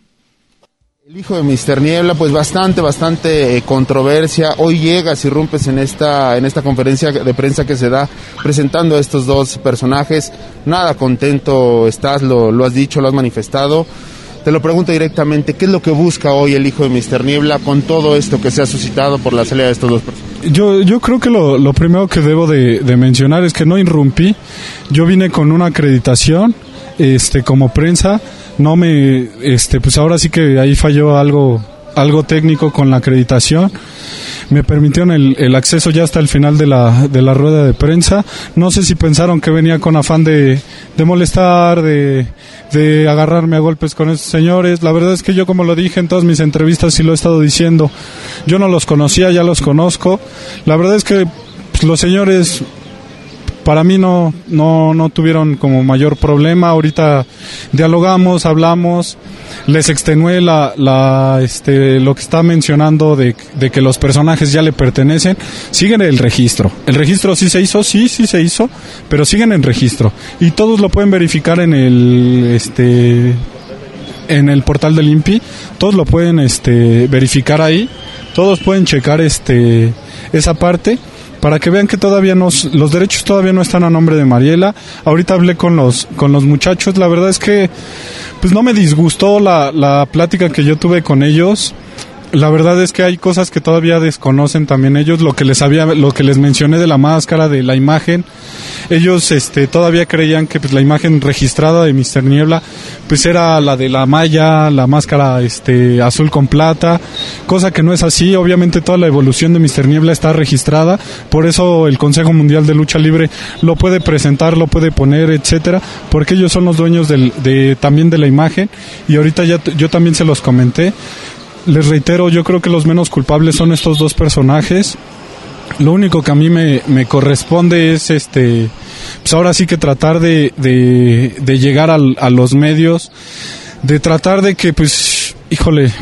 El hijo de Mr. Niebla, pues bastante, bastante eh, controversia. Hoy llegas y rompes en esta, en esta conferencia de prensa que se da presentando a estos dos personajes. Nada contento estás, lo, lo has dicho, lo has manifestado. Te lo pregunto directamente, ¿qué es lo que busca hoy el hijo de Mr. Niebla con todo esto que se ha suscitado por la salida de estos dos personajes? Yo, yo creo que lo, lo primero que debo de, de, mencionar es que no irrumpí. Yo vine con una acreditación, este, como prensa. No me, este, pues ahora sí que ahí falló algo, algo técnico con la acreditación. Me permitieron el, el acceso ya hasta el final de la, de la rueda de prensa. No sé si pensaron que venía con afán de, molestar, de, de agarrarme a golpes con esos señores. La verdad es que yo, como lo dije en todas mis entrevistas y lo he estado diciendo, yo no los conocía, ya los conozco. La verdad es que pues, los señores para mí no, no, no tuvieron como mayor problema. Ahorita dialogamos, hablamos, les extenué la, la, este, lo que está mencionando de, de, que los personajes ya le pertenecen. Siguen el registro. El registro sí se hizo, sí, sí se hizo, pero siguen en registro. Y todos lo pueden verificar en el, este, en el portal del INPI. Todos lo pueden, este, verificar ahí. Todos pueden checar, este, esa parte para que vean que todavía nos, los derechos todavía no están a nombre de Mariela. Ahorita hablé con los, con los muchachos, la verdad es que pues no me disgustó la, la plática que yo tuve con ellos. La verdad es que hay cosas que todavía desconocen también ellos, lo que les había, lo que les mencioné de la máscara, de la imagen. Ellos, este, todavía creían que pues la imagen registrada de Mr. Niebla, pues era la de la malla, la máscara, este, azul con plata, cosa que no es así. Obviamente toda la evolución de Mr. Niebla está registrada, por eso el Consejo Mundial de Lucha Libre lo puede presentar, lo puede poner, etcétera, porque ellos son los dueños del, de, también de la imagen y ahorita ya, yo también se los comenté les reitero, yo creo que los menos culpables son estos dos personajes. Lo único que a mí me, corresponde es este, pues ahora sí que tratar de, de, de llegar al, a los medios, de tratar de que, pues, híjole,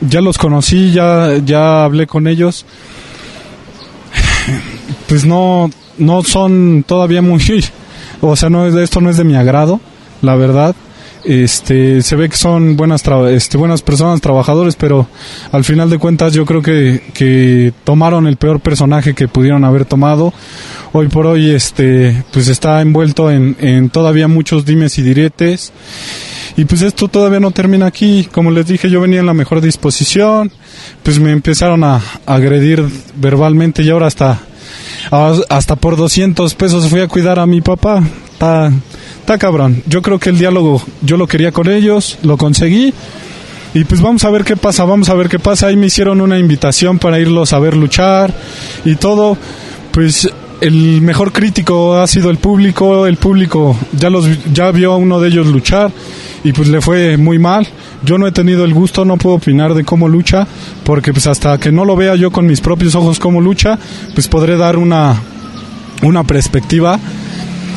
ya los conocí, ya, ya hablé con ellos. (sighs) pues no, no son todavía muy, (laughs) o sea, no, esto no es de mi agrado, la verdad. Este, se ve que son buenas, este, buenas personas, trabajadores, pero al final de cuentas yo creo que, que tomaron el peor personaje que pudieron haber tomado. Hoy por hoy, este, pues está envuelto en, todavía muchos dimes y diretes. Y pues esto todavía no termina aquí. Como les dije, yo venía en la mejor disposición. Pues me empezaron a agredir verbalmente y ahora hasta, hasta por 200 pesos fui a cuidar a mi papá. Está, está cabrón. Yo creo que el diálogo yo lo quería con ellos, lo conseguí. Y pues vamos a ver qué pasa, vamos a ver qué pasa. Ahí me hicieron una invitación para irlos a ver luchar y todo. Pues el mejor crítico ha sido el público, el público ya los ya vio a uno de ellos luchar y pues le fue muy mal. Yo no he tenido el gusto, no puedo opinar de cómo lucha, porque pues hasta que no lo vea yo con mis propios ojos cómo lucha, pues podré dar una una perspectiva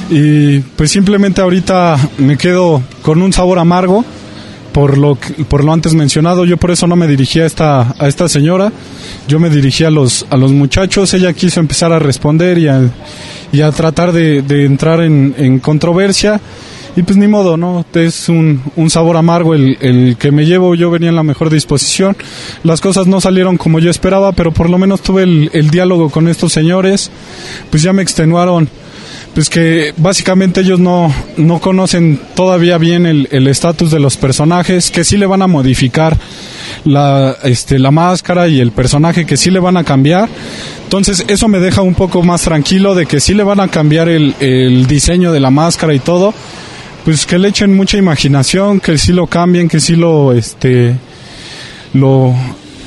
y pues simplemente ahorita me quedo con un sabor amargo por lo por lo antes mencionado. Yo por eso no me dirigí a esta a esta señora. Yo me dirigí a los a los muchachos. Ella quiso empezar a responder y a, y a tratar de, de entrar en, en, controversia. Y pues ni modo no es un, un sabor amargo el, el, que me llevo. Yo venía en la mejor disposición. Las cosas no salieron como yo esperaba pero por lo menos tuve el, el diálogo con estos señores. Pues ya me extenuaron pues que básicamente ellos no, no conocen todavía bien el estatus de los personajes, que sí le van a modificar la, este, la máscara y el personaje, que sí le van a cambiar. Entonces eso me deja un poco más tranquilo de que sí le van a cambiar el, el diseño de la máscara y todo. Pues que le echen mucha imaginación, que sí lo cambien, que sí lo, este, lo,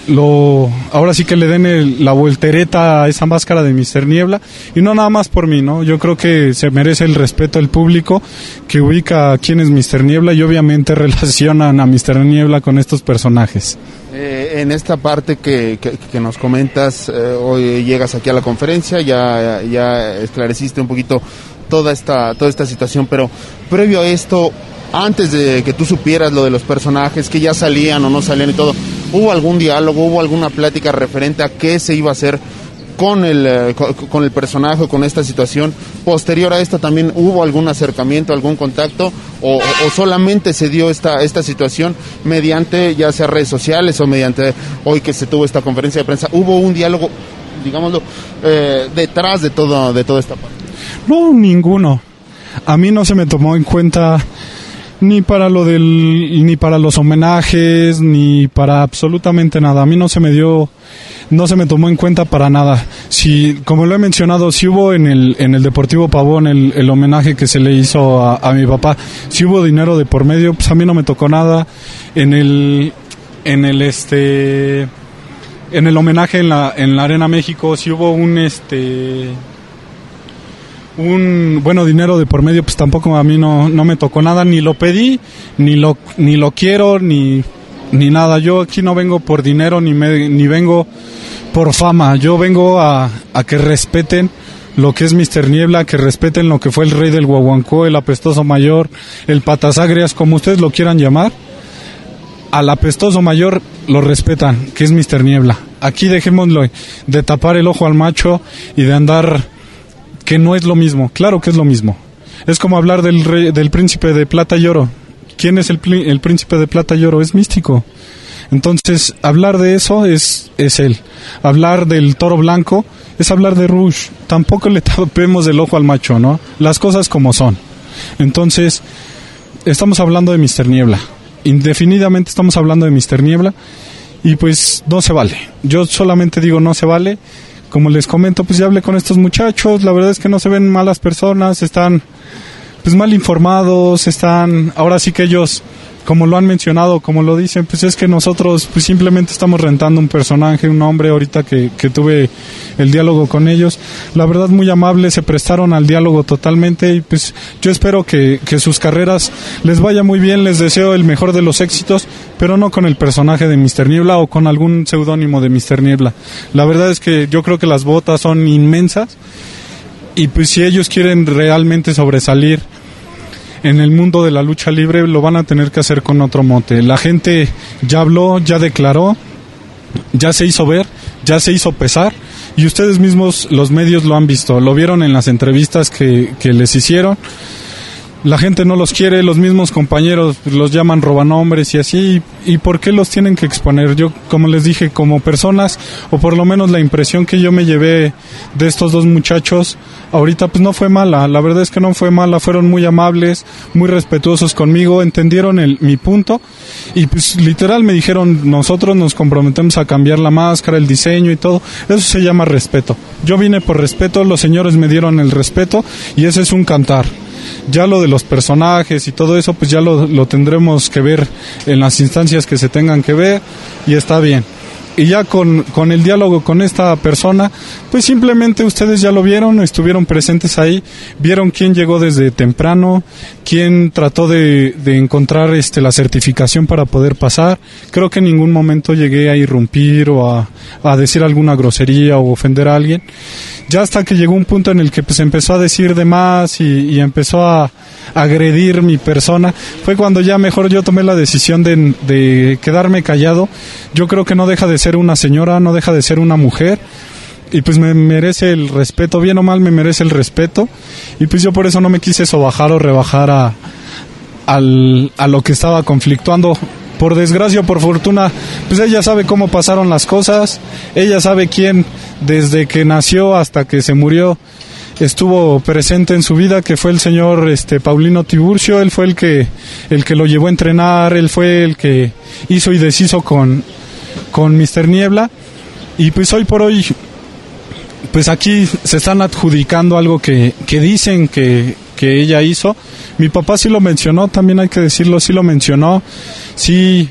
lo ahora sí que le den la voltereta a esa máscara de Mister Niebla y no nada más por mí, ¿no? Yo creo que se merece el respeto del público que ubica a quién es Mister Niebla y obviamente (laughs) relacionan a Mister Niebla con estos personajes. Eh, en esta parte que, que, nos comentas, eh, hoy llegas aquí a la conferencia, ya, ya esclareciste un poquito toda esta, toda esta situación, pero previo a esto, antes de que tú supieras lo de los personajes, que ya salían o no salían y todo, ¿hubo algún diálogo, hubo alguna plática referente a qué se iba a hacer con el, eh, con, el personaje con esta situación? Posterior a esto también hubo algún acercamiento, algún contacto o, solamente se dio esta, esta situación mediante ya sea redes sociales o mediante hoy que se tuvo esta conferencia de prensa? ¿Hubo un diálogo, digámoslo, eh, detrás de, todo, de toda esta parte? No, ninguno. A mí no se me tomó en cuenta ni para lo del ni para los homenajes ni para absolutamente nada. A mí no se me dio no se me tomó en cuenta para nada. Si como lo he mencionado si hubo en el en el Deportivo Pavón el, el homenaje que se le hizo a, mi papá si hubo dinero de por medio pues a mí no me tocó nada. En el en el este en el homenaje en la en la Arena México si hubo un este un bueno dinero de por medio pues tampoco a mí no, no me tocó nada ni lo pedí ni lo ni lo quiero ni ni nada yo aquí no vengo por dinero ni me, ni vengo por fama yo vengo a, a que respeten lo que es Mister Niebla, que respeten lo que fue el rey del Guaguancó, el apestoso mayor, el patasagrias, como ustedes lo quieran llamar. Al apestoso mayor lo respetan, que es Mister Niebla. Aquí dejémoslo de tapar el ojo al macho y de andar que no es lo mismo. Claro que es lo mismo. Es como hablar del, rey, del príncipe de plata y oro. ¿Quién es el, el príncipe de plata y oro? Es místico. Entonces, hablar de eso es, es él. Hablar del toro blanco es hablar de Rush. Tampoco le (laughs) tapemos el ojo al macho, ¿no? Las cosas como son. Entonces, estamos hablando de Mister Niebla. Indefinidamente estamos hablando de Mister Niebla. Y pues no se vale. Yo solamente digo no se vale como les comento, pues ya hablé con estos muchachos, la verdad es que no se ven malas personas, están pues mal informados, están, ahora sí que ellos como lo han mencionado, como lo dicen, pues es que nosotros pues simplemente estamos rentando un personaje, un hombre, ahorita que, que tuve el diálogo con ellos. La verdad muy amables, se prestaron al diálogo totalmente y pues yo espero que, que sus carreras les vaya muy bien, les deseo el mejor de los éxitos, pero no con el personaje de Mr. Niebla o con algún seudónimo de Mr. Niebla. La verdad es que yo creo que las botas son inmensas y pues si ellos quieren realmente sobresalir, en el mundo de la lucha libre lo van a tener que hacer con otro mote. La gente ya habló, ya declaró, ya se hizo ver, ya se hizo pesar y ustedes mismos, los medios lo han visto, lo vieron en las entrevistas que, que les hicieron la gente no los quiere, los mismos compañeros los llaman robanombres y así. ¿Y por qué los tienen que exponer? Yo, como les dije, como personas, o por lo menos la impresión que yo me llevé de estos dos muchachos, ahorita pues no fue mala. La verdad es que no fue mala, fueron muy amables, muy respetuosos conmigo, entendieron el, mi punto y pues literal me dijeron, nosotros nos comprometemos a cambiar la máscara, el diseño y todo. Eso se llama respeto. Yo vine por respeto, los señores me dieron el respeto y ese es un cantar. Ya lo de los personajes y todo eso, pues ya lo, lo tendremos que ver en las instancias que se tengan que ver y está bien y ya con, con, el diálogo con esta persona, pues simplemente ustedes ya lo vieron, estuvieron presentes ahí, vieron quién llegó desde temprano, quién trató de, de encontrar este, la certificación para poder pasar. Creo que en ningún momento llegué a irrumpir o a, a decir alguna grosería o ofender a alguien. Ya hasta que llegó un punto en el que pues empezó a decir de más y, y empezó a agredir mi persona, fue cuando ya mejor yo tomé la decisión de, de quedarme callado. Yo creo que no deja de ser una señora, no deja de ser una mujer y pues me merece el respeto, bien o mal me merece el respeto y pues yo por eso no me quise sobajar o rebajar a, al, a lo que estaba conflictuando. Por desgracia o por fortuna, pues ella sabe cómo pasaron las cosas, ella sabe quién desde que nació hasta que se murió estuvo presente en su vida, que fue el señor este Paulino Tiburcio, él fue el que el que lo llevó a entrenar, él fue el que hizo y deshizo con con Mr. Niebla y pues hoy por hoy pues aquí se están adjudicando algo que, que dicen que, que ella hizo. Mi papá sí lo mencionó, también hay que decirlo, sí lo mencionó. Sí,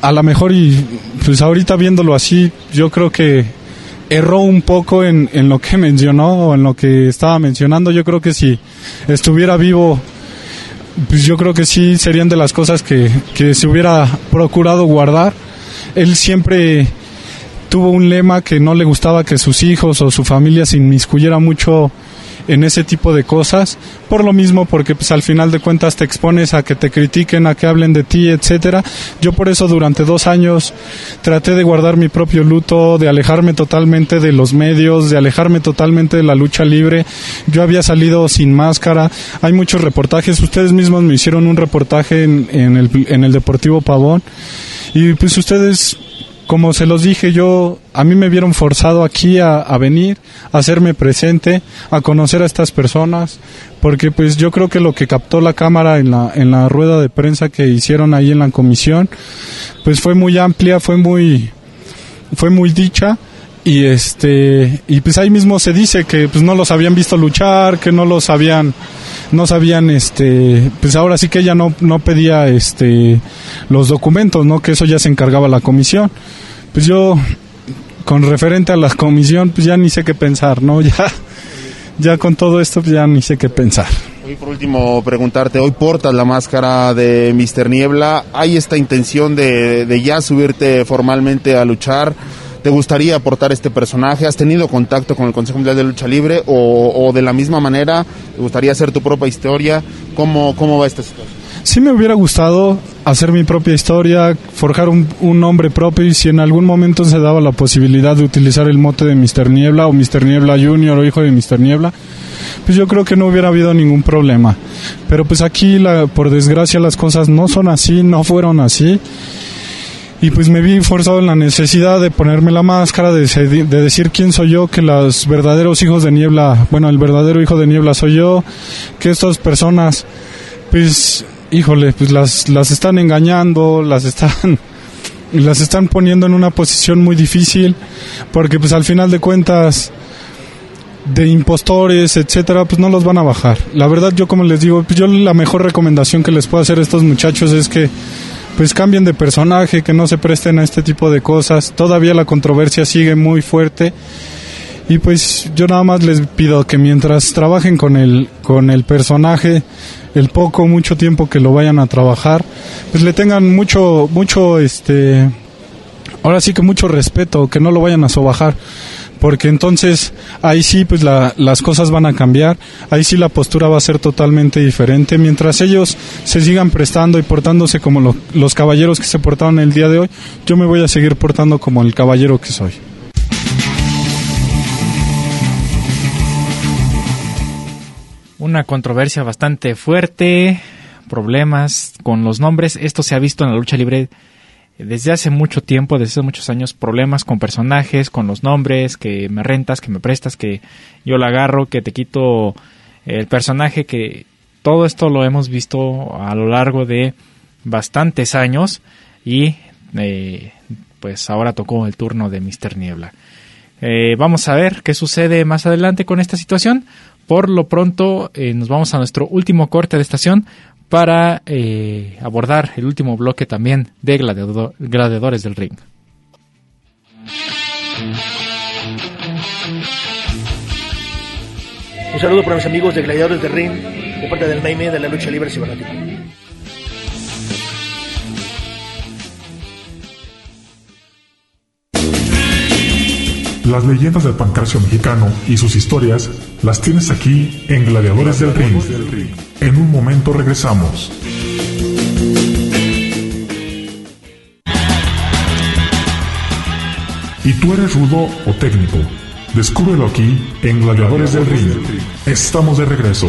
a lo mejor y pues ahorita viéndolo así, yo creo que erró un poco en, en lo que (laughs) mencionó o en lo que estaba mencionando. Yo creo que si estuviera vivo, pues yo creo que sí serían de las cosas que, que se hubiera procurado guardar. Él siempre tuvo un lema que no le gustaba que sus hijos o su familia se inmiscuyera mucho en ese tipo de cosas, por lo mismo porque pues al final de cuentas te expones a que te critiquen, a que hablen de ti, etcétera. Yo por eso durante dos años traté de guardar mi propio luto, de alejarme totalmente de los medios, de alejarme totalmente de la lucha libre. Yo había salido sin máscara, hay muchos reportajes, ustedes mismos me hicieron un reportaje en, en el, en el Deportivo Pavón y pues ustedes como se los dije yo, a mí me vieron forzado aquí a, a, venir, a hacerme presente, a conocer a estas personas, porque pues yo creo que lo que captó la cámara en la, en la rueda de prensa que hicieron ahí en la comisión, pues fue muy amplia, fue muy, fue muy dicha y este y pues ahí mismo se dice que pues no los habían visto luchar que no los habían no sabían este pues ahora sí que ella no no pedía este los documentos no que eso ya se encargaba la comisión pues yo con referente a la comisión pues ya ni sé qué pensar no (laughs) ya ya con todo esto pues ya ni sé qué pensar Hoy por último preguntarte, hoy portas la máscara de Mr. Niebla, ¿hay esta intención de, de ya subirte formalmente a luchar? ¿Te gustaría aportar este personaje? ¿Has tenido contacto con el Consejo Mundial de Lucha Libre? ¿O, o de la misma manera te gustaría hacer tu propia historia? ¿Cómo, cómo va esta situación? Sí me hubiera gustado hacer mi propia historia, forjar un, un, nombre propio y si en algún momento se daba la posibilidad de utilizar el mote de Mr. Niebla o Mr. Niebla Junior o hijo de Mr. Niebla, pues yo creo que no hubiera habido ningún problema. Pero pues aquí, la, por desgracia, las cosas no son así, no fueron así y pues me vi forzado en la necesidad de ponerme la máscara, de, de, decir quién soy yo, que los verdaderos hijos de niebla, bueno, el verdadero hijo de niebla soy yo, que estas personas, pues, híjole, pues las, las están engañando, las están, (laughs) las están poniendo en una posición muy difícil, porque pues al final de cuentas, de impostores, etcétera, pues no los van a bajar. La verdad, yo como les digo, pues yo la mejor recomendación que les puedo hacer a estos muchachos es que pues cambien de personaje, que no se presten a este tipo de cosas. Todavía la controversia sigue muy fuerte. Y pues yo nada más les pido que mientras trabajen con el, con el personaje, el poco, mucho tiempo que lo vayan a trabajar, pues le tengan mucho, mucho, este, ahora sí que mucho respeto, que no lo vayan a sobajar porque entonces ahí sí pues la, las cosas van a cambiar, ahí sí la postura va a ser totalmente diferente, mientras ellos se sigan prestando y portándose como los caballeros que se portaron el día de hoy, yo me voy a seguir portando como el caballero que soy. Una controversia bastante fuerte, problemas con los nombres, esto se ha visto en la lucha libre desde hace mucho tiempo, desde hace muchos años, problemas con personajes, con los nombres, que me rentas, que me prestas, que yo la agarro, que te quito el personaje, que todo esto lo hemos visto a lo largo de bastantes años y eh, pues ahora tocó el turno de Mr. Niebla. Eh, vamos a ver qué sucede más adelante con esta situación. Por lo pronto eh, nos vamos a nuestro último corte de estación para eh, abordar el último bloque también de Gladiadores del Ring. Un saludo para mis amigos de Gladiadores del Ring, de parte del Maime de la lucha libre cibernética. Las leyendas del pancracio mexicano y sus historias las tienes aquí en Gladiadores del Ring. En un momento regresamos. ¿Y tú eres rudo o técnico? Descúbrelo aquí en Gladiadores del Ring. Estamos de regreso.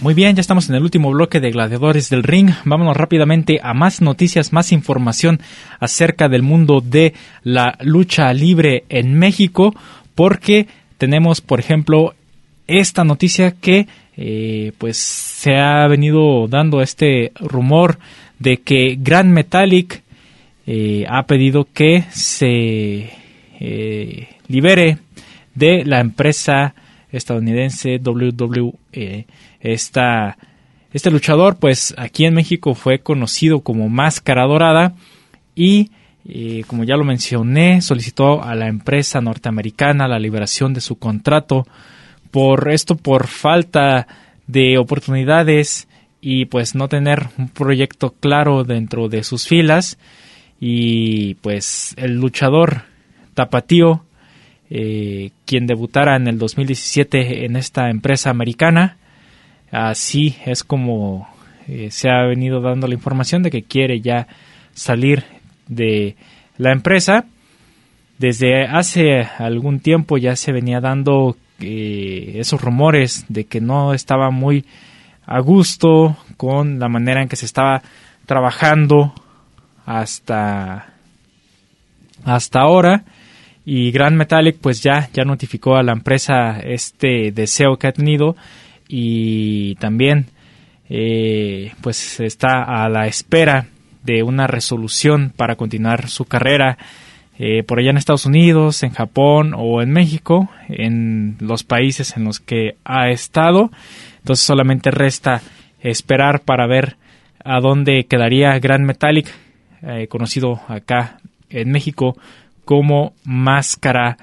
Muy bien, ya estamos en el último bloque de Gladiadores del Ring. Vámonos rápidamente a más noticias, más información acerca del mundo de la lucha libre en México, porque tenemos, por ejemplo, esta noticia que eh, pues se ha venido dando este rumor de que Grand Metallic eh, ha pedido que se eh, libere de la empresa estadounidense WWE este luchador, pues aquí en México fue conocido como Máscara Dorada y, eh, como ya lo mencioné, solicitó a la empresa norteamericana la liberación de su contrato. Por esto, por falta de oportunidades y pues no tener un proyecto claro dentro de sus filas y pues el luchador tapatío eh, quien debutara en el 2017 en esta empresa americana Así es como eh, se ha venido dando la información de que quiere ya salir de la empresa. Desde hace algún tiempo ya se venía dando eh, esos rumores de que no estaba muy a gusto con la manera en que se estaba trabajando hasta hasta ahora y Grand Metallic pues ya ya notificó a la empresa este deseo que ha tenido y también eh, pues está a la espera de una resolución para continuar su carrera eh, por allá en Estados Unidos, en Japón o en México, en los países en los que ha estado. Entonces solamente resta esperar para ver a dónde quedaría Grand Metallic, eh, conocido acá en México como Máscara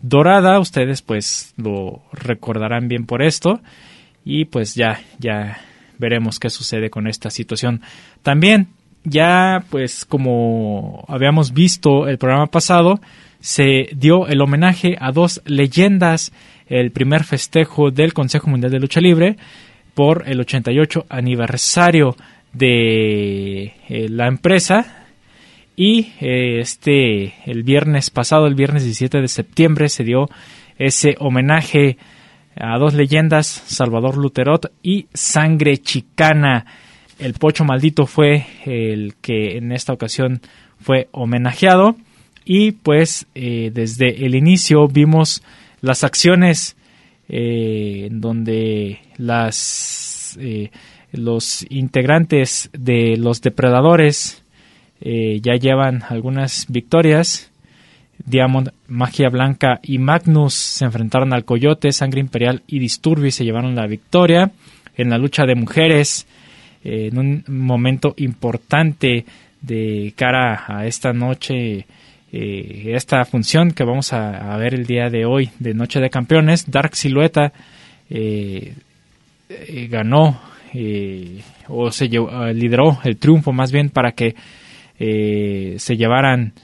Dorada. Ustedes pues lo recordarán bien por esto y pues ya, ya veremos qué sucede con esta situación. También, ya pues como habíamos visto el programa pasado, se dio el homenaje a dos leyendas, el primer festejo del Consejo Mundial de Lucha Libre por el 88 aniversario de eh, la empresa y eh, este el viernes pasado, el viernes 17 de septiembre se dio ese homenaje a dos leyendas, Salvador Luterot y Sangre Chicana. El Pocho Maldito fue el que en esta ocasión fue homenajeado y pues eh, desde el inicio vimos las acciones eh, donde las eh, los integrantes de los depredadores ya llevan algunas victorias Diamond, Magia Blanca y Magnus se enfrentaron al Coyote, Sangre Imperial y Disturbio y se llevaron la victoria. En la lucha de mujeres, eh, en un momento importante de cara a esta noche eh, esta función que vamos a, ver el día de hoy de Noche de Campeones. Dark Silueta eh, ganó o se lideró el triunfo más bien para que se llevaran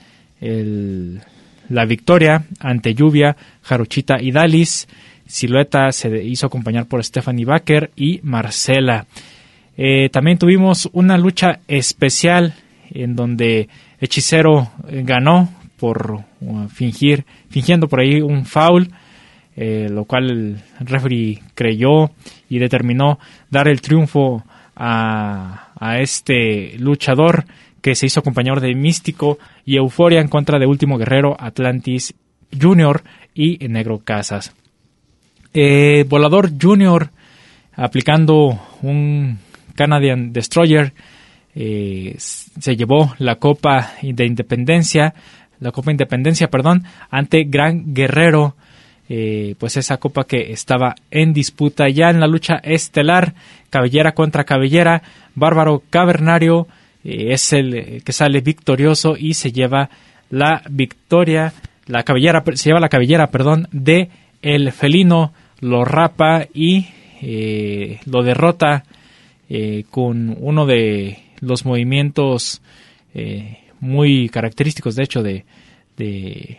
la victoria ante Lluvia, Jarochita y Dalis. Silueta se hizo acompañar por Stephanie Baker y Marcela. también tuvimos una lucha especial en donde Hechicero ganó por uh, fingir, fingiendo por ahí un foul, eh, lo cual el referee creyó y determinó dar el triunfo a, a este luchador que se hizo compañero de Místico y Euforia en contra de Último Guerrero, Atlantis Junior y Negro Casas. Eh, Volador Junior aplicando un Canadian Destroyer eh, se llevó la Copa de Independencia la Copa Independencia, perdón, ante Gran Guerrero, eh, pues esa copa que estaba en disputa ya en la lucha estelar, cabellera contra cabellera, Bárbaro Cavernario eh, es el que sale victorioso y se lleva la victoria, la cabellera, se lleva la cabellera, perdón, de el felino, lo rapa y eh, lo derrota con uno de los movimientos muy característicos, de hecho, de, de,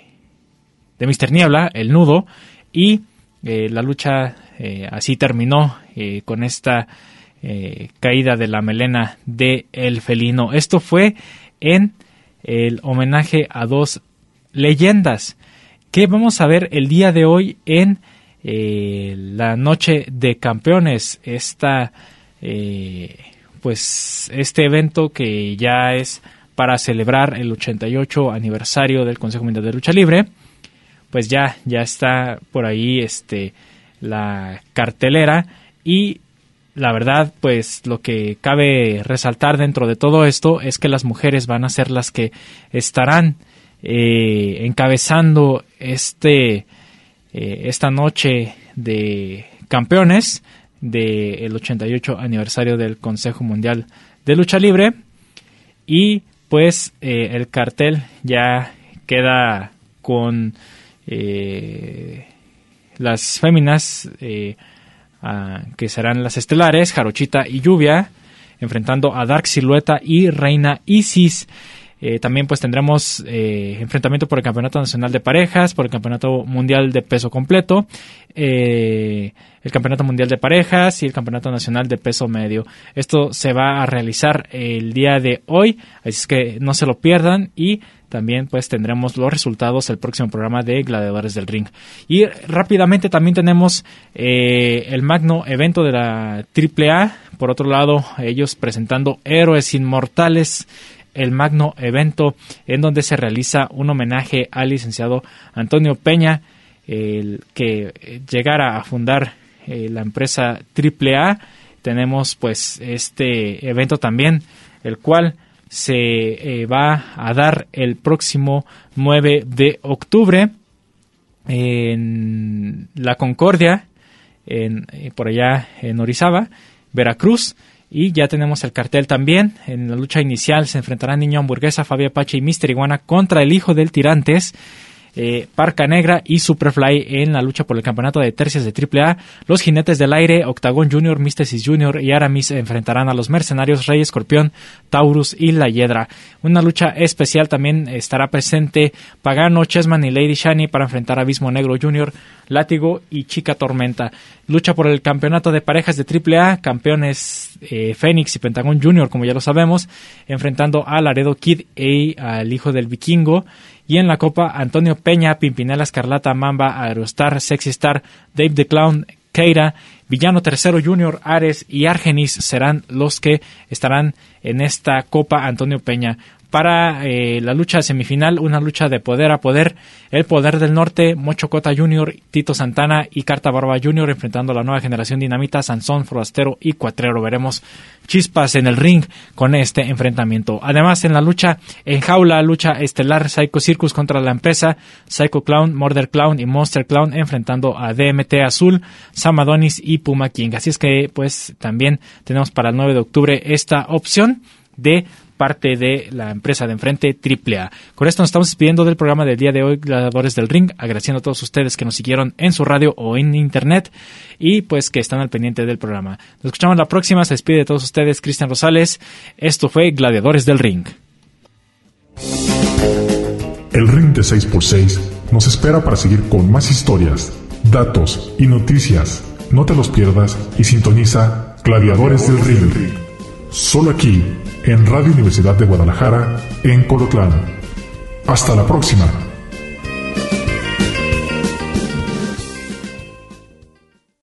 de Mr. Niebla, el nudo, y eh, la lucha eh, así terminó eh, con esta caída de la melena de el felino. Esto fue en el homenaje a dos leyendas que vamos a ver el día de hoy en la noche de campeones. Esta, pues, este evento que ya es para celebrar el 88 aniversario del Consejo Mundial de Lucha Libre. Pues ya, ya está por ahí este, la cartelera y la verdad, pues lo que cabe resaltar dentro de todo esto es que las mujeres van a ser las que estarán eh, encabezando este, eh, esta noche de campeones del 88 aniversario del Consejo Mundial de Lucha Libre. Y pues eh, el cartel ya queda con eh, las féminas eh, que serán las estelares, Jarochita y Lluvia, enfrentando a Dark Silueta y Reina Isis. también pues tendremos enfrentamiento por el Campeonato Nacional de Parejas, por el Campeonato Mundial de Peso Completo el Campeonato Mundial de Parejas y el Campeonato Nacional de Peso Medio. Esto se va a realizar el día de hoy, así es que no se lo pierdan y también pues tendremos los resultados el próximo programa de Gladiadores del Ring. Y rápidamente también tenemos eh, el magno evento de la AAA, por otro lado ellos presentando Héroes Inmortales el magno evento en donde se realiza un homenaje al licenciado Antonio Peña, el que llegara a fundar eh, la empresa AAA. Tenemos pues este evento también, el cual se eh, va a dar el próximo 9 de octubre en La Concordia, en, eh, por allá en Orizaba, Veracruz. Y ya tenemos el cartel también. En la lucha inicial se enfrentarán Niño Hamburguesa, Fabio Apache y Mister Iguana contra el hijo del Tirantes eh, Parca Negra y Superfly en la lucha por el campeonato de tercias de AAA. Los jinetes del aire, Octagon Junior, Místesis Junior y Aramis enfrentarán a los mercenarios Rey Escorpión, Taurus y La Hiedra. Una lucha especial también estará presente Pagano, Chessman y Lady Shani para enfrentar a Abismo Negro Junior, Látigo y Chica Tormenta. Lucha por el campeonato de parejas de AAA, campeones eh, Fénix y Pentagón Junior, como ya lo sabemos, enfrentando a Laredo Kid y al hijo del vikingo. Y en la Copa, Antonio Peña, Pimpinela Escarlata, Mamba, Aerostar, Sexy Star, Dave the Clown, Keira, Villano Tercero Junior, Ares y Argenis serán los que estarán en esta Copa Antonio Peña para eh, la lucha semifinal, una lucha de poder a poder. El poder del norte, Mocho Cota Jr., Tito Santana y Carta Barba Jr. enfrentando a la nueva generación dinamita, Sansón, Forastero y Cuatrero. Veremos chispas en el ring con este enfrentamiento. Además, en la lucha en jaula, lucha estelar Psycho Circus contra la empresa, Psycho Clown, Murder Clown y Monster Clown enfrentando a DMT Azul, Samadonis y Puma King. Así es que, pues, también tenemos para el 9 de octubre esta opción de parte de la empresa de enfrente AAA. Con esto nos estamos despidiendo del programa del día de hoy, Gladiadores del Ring, agradeciendo a todos ustedes que nos siguieron en su radio o en internet y pues que están al pendiente del programa. Nos escuchamos la próxima, se despide de todos ustedes Cristian Rosales. Esto fue Gladiadores del Ring. El ring de 6x6 nos espera para seguir con más historias, datos y noticias. No te los pierdas y sintoniza Gladiadores del Ring. Solo aquí, en Radio Universidad de Guadalajara, en Colotlán. Hasta la próxima.